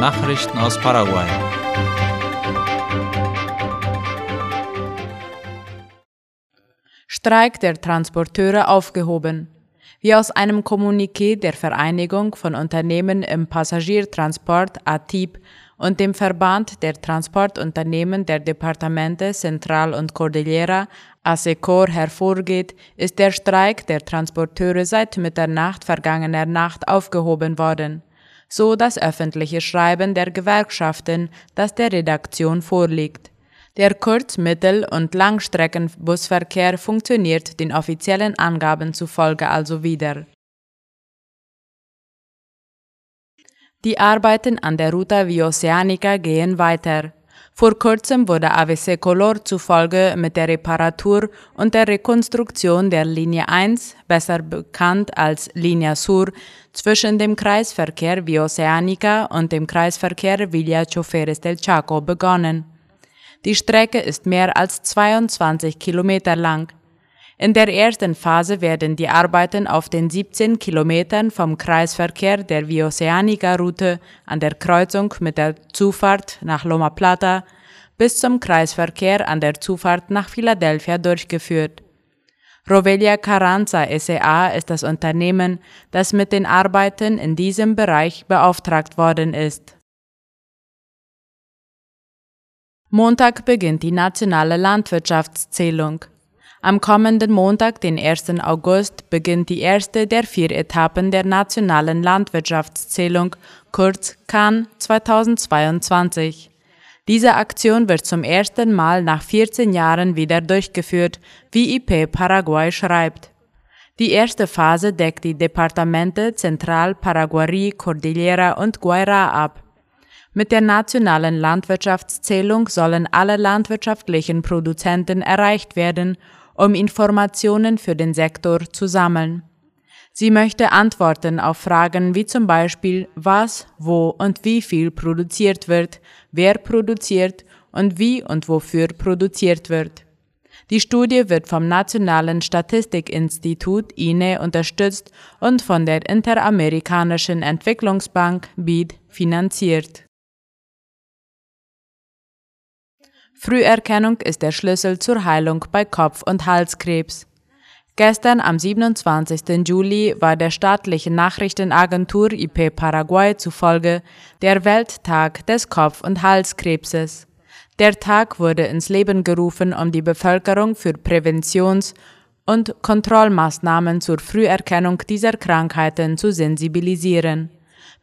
Nachrichten aus Paraguay. Streik der Transporteure aufgehoben. Wie aus einem Kommuniqué der Vereinigung von Unternehmen im Passagiertransport ATIP und dem Verband der Transportunternehmen der Departamente Central und Cordillera ASECOR hervorgeht, ist der Streik der Transporteure seit Mitternacht vergangener Nacht aufgehoben worden. So das öffentliche Schreiben der Gewerkschaften, das der Redaktion vorliegt. Der Kurz-, Mittel- und Langstreckenbusverkehr funktioniert den offiziellen Angaben zufolge also wieder. Die Arbeiten an der Ruta Vioceanica gehen weiter. Vor kurzem wurde AVC Color zufolge mit der Reparatur und der Rekonstruktion der Linie 1, besser bekannt als Linia Sur, zwischen dem Kreisverkehr Vioceanica und dem Kreisverkehr Villa Choferes del Chaco begonnen. Die Strecke ist mehr als 22 Kilometer lang. In der ersten Phase werden die Arbeiten auf den 17 Kilometern vom Kreisverkehr der Vioceanica-Route an der Kreuzung mit der Zufahrt nach Loma Plata bis zum Kreisverkehr an der Zufahrt nach Philadelphia durchgeführt. Rovelia Carranza S.A. ist das Unternehmen, das mit den Arbeiten in diesem Bereich beauftragt worden ist. Montag beginnt die nationale Landwirtschaftszählung. Am kommenden Montag, den 1. August, beginnt die erste der vier Etappen der nationalen Landwirtschaftszählung, kurz CAN 2022. Diese Aktion wird zum ersten Mal nach 14 Jahren wieder durchgeführt, wie IP Paraguay schreibt. Die erste Phase deckt die Departamente Central, Paraguay, Cordillera und Guairá ab. Mit der nationalen Landwirtschaftszählung sollen alle landwirtschaftlichen Produzenten erreicht werden um Informationen für den Sektor zu sammeln. Sie möchte Antworten auf Fragen wie zum Beispiel, was, wo und wie viel produziert wird, wer produziert und wie und wofür produziert wird. Die Studie wird vom Nationalen Statistikinstitut INE unterstützt und von der Interamerikanischen Entwicklungsbank BID finanziert. Früherkennung ist der Schlüssel zur Heilung bei Kopf- und Halskrebs. Gestern am 27. Juli war der staatlichen Nachrichtenagentur IP Paraguay zufolge der Welttag des Kopf- und Halskrebses. Der Tag wurde ins Leben gerufen, um die Bevölkerung für Präventions- und Kontrollmaßnahmen zur Früherkennung dieser Krankheiten zu sensibilisieren.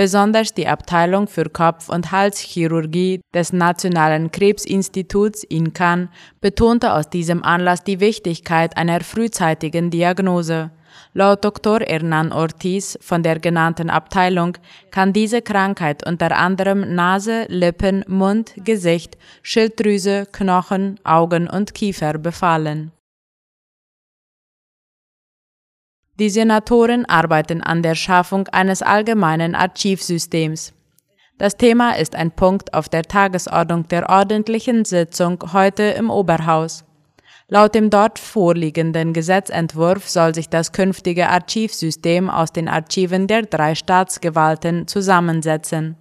Besonders die Abteilung für Kopf- und Halschirurgie des Nationalen Krebsinstituts in Cannes betonte aus diesem Anlass die Wichtigkeit einer frühzeitigen Diagnose. Laut Dr. Hernan Ortiz von der genannten Abteilung kann diese Krankheit unter anderem Nase, Lippen, Mund, Gesicht, Schilddrüse, Knochen, Augen und Kiefer befallen. Die Senatoren arbeiten an der Schaffung eines allgemeinen Archivsystems. Das Thema ist ein Punkt auf der Tagesordnung der ordentlichen Sitzung heute im Oberhaus. Laut dem dort vorliegenden Gesetzentwurf soll sich das künftige Archivsystem aus den Archiven der drei Staatsgewalten zusammensetzen.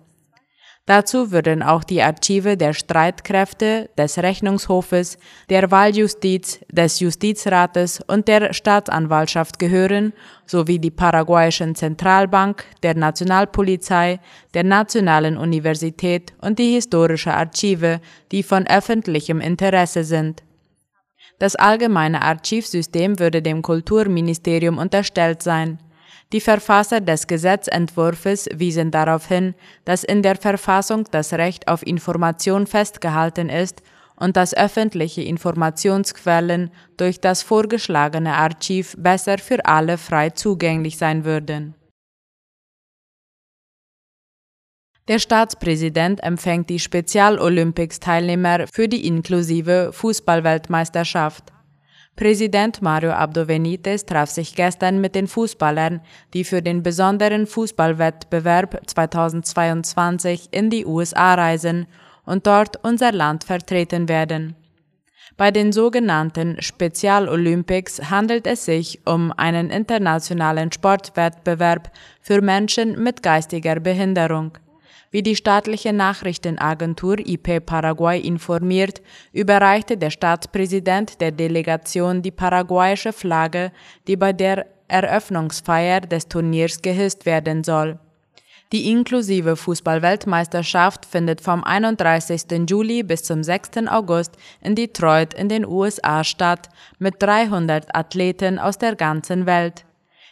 Dazu würden auch die Archive der Streitkräfte, des Rechnungshofes, der Wahljustiz, des Justizrates und der Staatsanwaltschaft gehören, sowie die paraguayischen Zentralbank, der Nationalpolizei, der Nationalen Universität und die historische Archive, die von öffentlichem Interesse sind. Das allgemeine Archivsystem würde dem Kulturministerium unterstellt sein. Die Verfasser des Gesetzentwurfs wiesen darauf hin, dass in der Verfassung das Recht auf Information festgehalten ist und dass öffentliche Informationsquellen durch das vorgeschlagene Archiv besser für alle frei zugänglich sein würden. Der Staatspräsident empfängt die Spezial-Olympics-Teilnehmer für die inklusive Fußballweltmeisterschaft. Präsident Mario Abdo Benitez traf sich gestern mit den Fußballern, die für den besonderen Fußballwettbewerb 2022 in die USA reisen und dort unser Land vertreten werden. Bei den sogenannten Spezialolympics handelt es sich um einen internationalen Sportwettbewerb für Menschen mit geistiger Behinderung. Wie die staatliche Nachrichtenagentur IP Paraguay informiert, überreichte der Staatspräsident der Delegation die paraguayische Flagge, die bei der Eröffnungsfeier des Turniers gehisst werden soll. Die inklusive Fußballweltmeisterschaft findet vom 31. Juli bis zum 6. August in Detroit in den USA statt, mit 300 Athleten aus der ganzen Welt.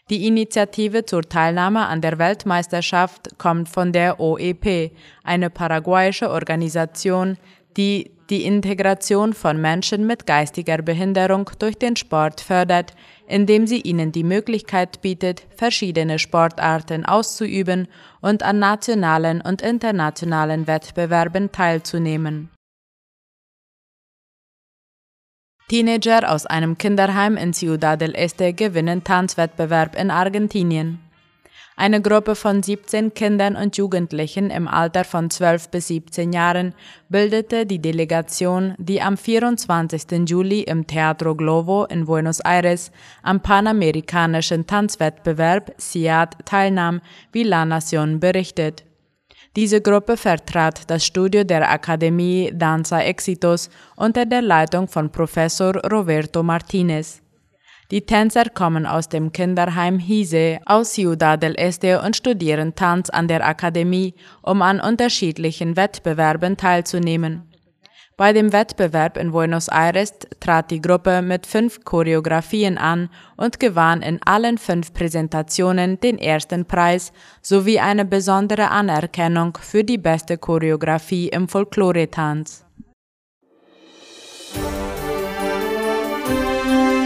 Die Initiative zur Teilnahme an der Weltmeisterschaft kommt von der OEP, eine paraguayische Organisation, die die Integration von Menschen mit geistiger Behinderung durch den Sport fördert, indem sie ihnen die Möglichkeit bietet, verschiedene Sportarten auszuüben und an nationalen und internationalen Wettbewerben teilzunehmen. Teenager aus einem Kinderheim in Ciudad del Este gewinnen Tanzwettbewerb in Argentinien. Eine Gruppe von 17 Kindern und Jugendlichen im Alter von 12 bis 17 Jahren bildete die Delegation, die am 24. Juli im Teatro Globo in Buenos Aires am panamerikanischen Tanzwettbewerb SIAD teilnahm, wie La Nación berichtet. Diese Gruppe vertrat das Studio der Akademie Danza Exitos unter der Leitung von Professor Roberto Martinez. Die Tänzer kommen aus dem Kinderheim Hise aus Ciudad del Este und studieren Tanz an der Akademie, um an unterschiedlichen Wettbewerben teilzunehmen. Bei dem Wettbewerb in Buenos Aires trat die Gruppe mit fünf Choreografien an und gewann in allen fünf Präsentationen den ersten Preis sowie eine besondere Anerkennung für die beste Choreografie im Folklore-Tanz.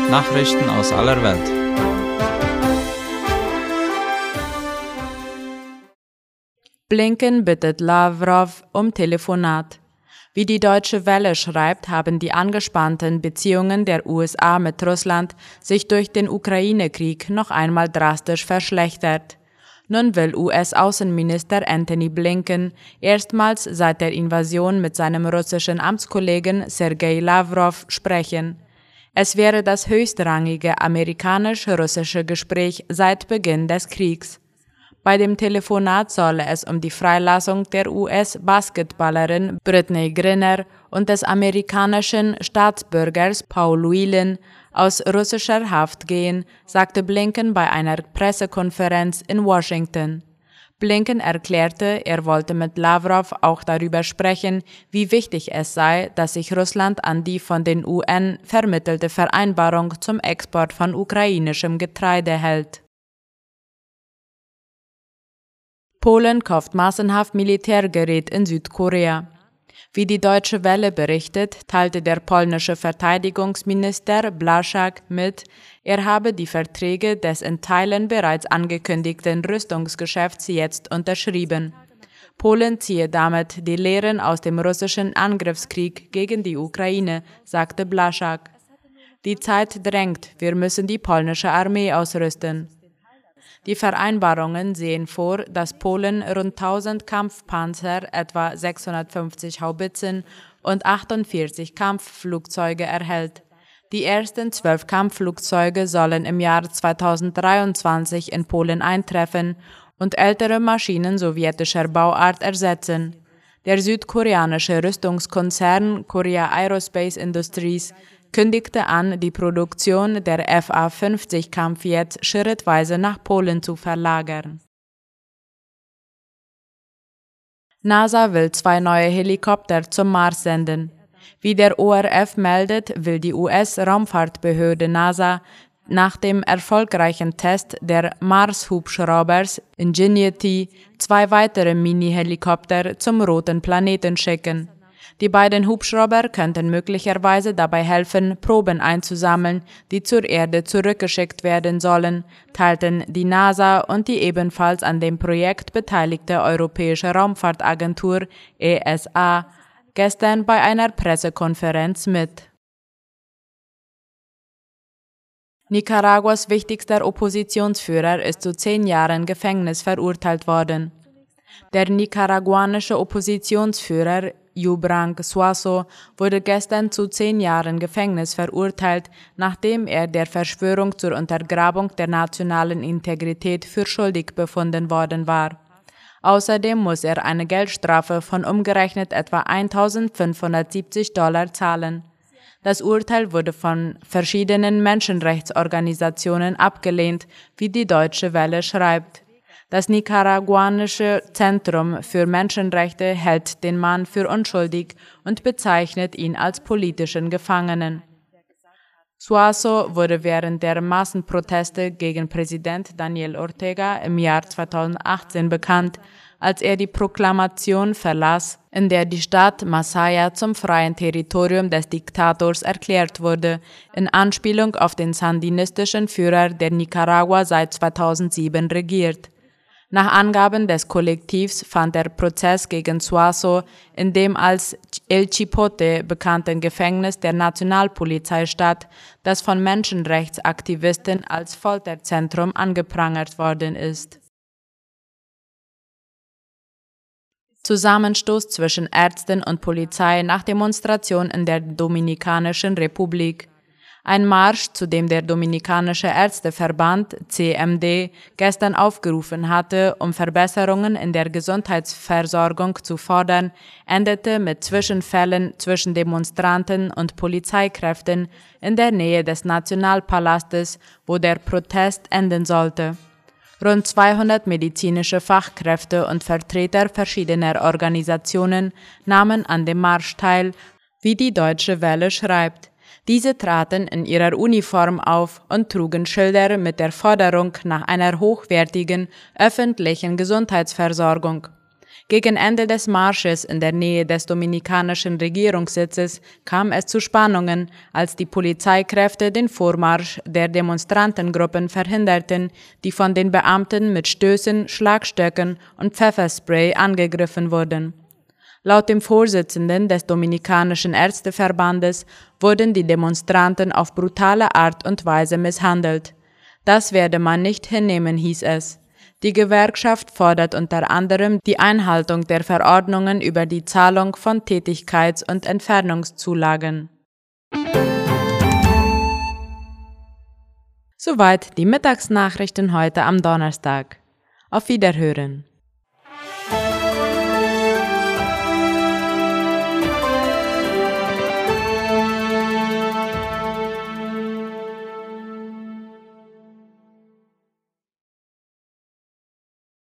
Nachrichten aus aller Welt. Blinken bittet Lavrov um Telefonat. Wie die Deutsche Welle schreibt, haben die angespannten Beziehungen der USA mit Russland sich durch den Ukraine-Krieg noch einmal drastisch verschlechtert. Nun will US-Außenminister Anthony Blinken erstmals seit der Invasion mit seinem russischen Amtskollegen Sergei Lavrov sprechen. Es wäre das höchstrangige amerikanisch-russische Gespräch seit Beginn des Kriegs. Bei dem Telefonat solle es um die Freilassung der US-Basketballerin Britney Griner und des amerikanischen Staatsbürgers Paul Whelan aus russischer Haft gehen, sagte Blinken bei einer Pressekonferenz in Washington. Blinken erklärte, er wollte mit Lavrov auch darüber sprechen, wie wichtig es sei, dass sich Russland an die von den UN vermittelte Vereinbarung zum Export von ukrainischem Getreide hält. Polen kauft massenhaft Militärgerät in Südkorea. Wie die Deutsche Welle berichtet, teilte der polnische Verteidigungsminister Blaszak mit, er habe die Verträge des in Teilen bereits angekündigten Rüstungsgeschäfts jetzt unterschrieben. Polen ziehe damit die Lehren aus dem russischen Angriffskrieg gegen die Ukraine, sagte Blaszak. Die Zeit drängt, wir müssen die polnische Armee ausrüsten. Die Vereinbarungen sehen vor, dass Polen rund 1000 Kampfpanzer, etwa 650 Haubitzen und 48 Kampfflugzeuge erhält. Die ersten zwölf Kampfflugzeuge sollen im Jahr 2023 in Polen eintreffen und ältere Maschinen sowjetischer Bauart ersetzen. Der südkoreanische Rüstungskonzern Korea Aerospace Industries kündigte an, die Produktion der FA-50-Kampfjets schrittweise nach Polen zu verlagern. NASA will zwei neue Helikopter zum Mars senden. Wie der ORF meldet, will die US-Raumfahrtbehörde NASA nach dem erfolgreichen Test der Mars-Hubschraubers Ingenuity zwei weitere Mini-Helikopter zum roten Planeten schicken. Die beiden Hubschrauber könnten möglicherweise dabei helfen, Proben einzusammeln, die zur Erde zurückgeschickt werden sollen, teilten die NASA und die ebenfalls an dem Projekt beteiligte Europäische Raumfahrtagentur ESA gestern bei einer Pressekonferenz mit. Nicaraguas wichtigster Oppositionsführer ist zu zehn Jahren Gefängnis verurteilt worden. Der nicaraguanische Oppositionsführer Yubrang Suaso wurde gestern zu zehn Jahren Gefängnis verurteilt, nachdem er der Verschwörung zur Untergrabung der nationalen Integrität für schuldig befunden worden war. Außerdem muss er eine Geldstrafe von umgerechnet etwa 1570 Dollar zahlen. Das Urteil wurde von verschiedenen Menschenrechtsorganisationen abgelehnt, wie die Deutsche Welle schreibt. Das nicaraguanische Zentrum für Menschenrechte hält den Mann für unschuldig und bezeichnet ihn als politischen Gefangenen. Suazo wurde während der Massenproteste gegen Präsident Daniel Ortega im Jahr 2018 bekannt, als er die Proklamation verlas, in der die Stadt Masaya zum freien Territorium des Diktators erklärt wurde, in Anspielung auf den sandinistischen Führer, der Nicaragua seit 2007 regiert. Nach Angaben des Kollektivs fand der Prozess gegen Suazo in dem als El Chipote bekannten Gefängnis der Nationalpolizei statt, das von Menschenrechtsaktivisten als Folterzentrum angeprangert worden ist. Zusammenstoß zwischen Ärzten und Polizei nach Demonstration in der Dominikanischen Republik ein Marsch, zu dem der Dominikanische Ärzteverband CMD gestern aufgerufen hatte, um Verbesserungen in der Gesundheitsversorgung zu fordern, endete mit Zwischenfällen zwischen Demonstranten und Polizeikräften in der Nähe des Nationalpalastes, wo der Protest enden sollte. Rund 200 medizinische Fachkräfte und Vertreter verschiedener Organisationen nahmen an dem Marsch teil, wie die Deutsche Welle schreibt. Diese traten in ihrer Uniform auf und trugen Schilder mit der Forderung nach einer hochwertigen öffentlichen Gesundheitsversorgung. Gegen Ende des Marsches in der Nähe des dominikanischen Regierungssitzes kam es zu Spannungen, als die Polizeikräfte den Vormarsch der Demonstrantengruppen verhinderten, die von den Beamten mit Stößen, Schlagstöcken und Pfefferspray angegriffen wurden. Laut dem Vorsitzenden des Dominikanischen Ärzteverbandes wurden die Demonstranten auf brutale Art und Weise misshandelt. Das werde man nicht hinnehmen, hieß es. Die Gewerkschaft fordert unter anderem die Einhaltung der Verordnungen über die Zahlung von Tätigkeits- und Entfernungszulagen. Soweit die Mittagsnachrichten heute am Donnerstag. Auf Wiederhören.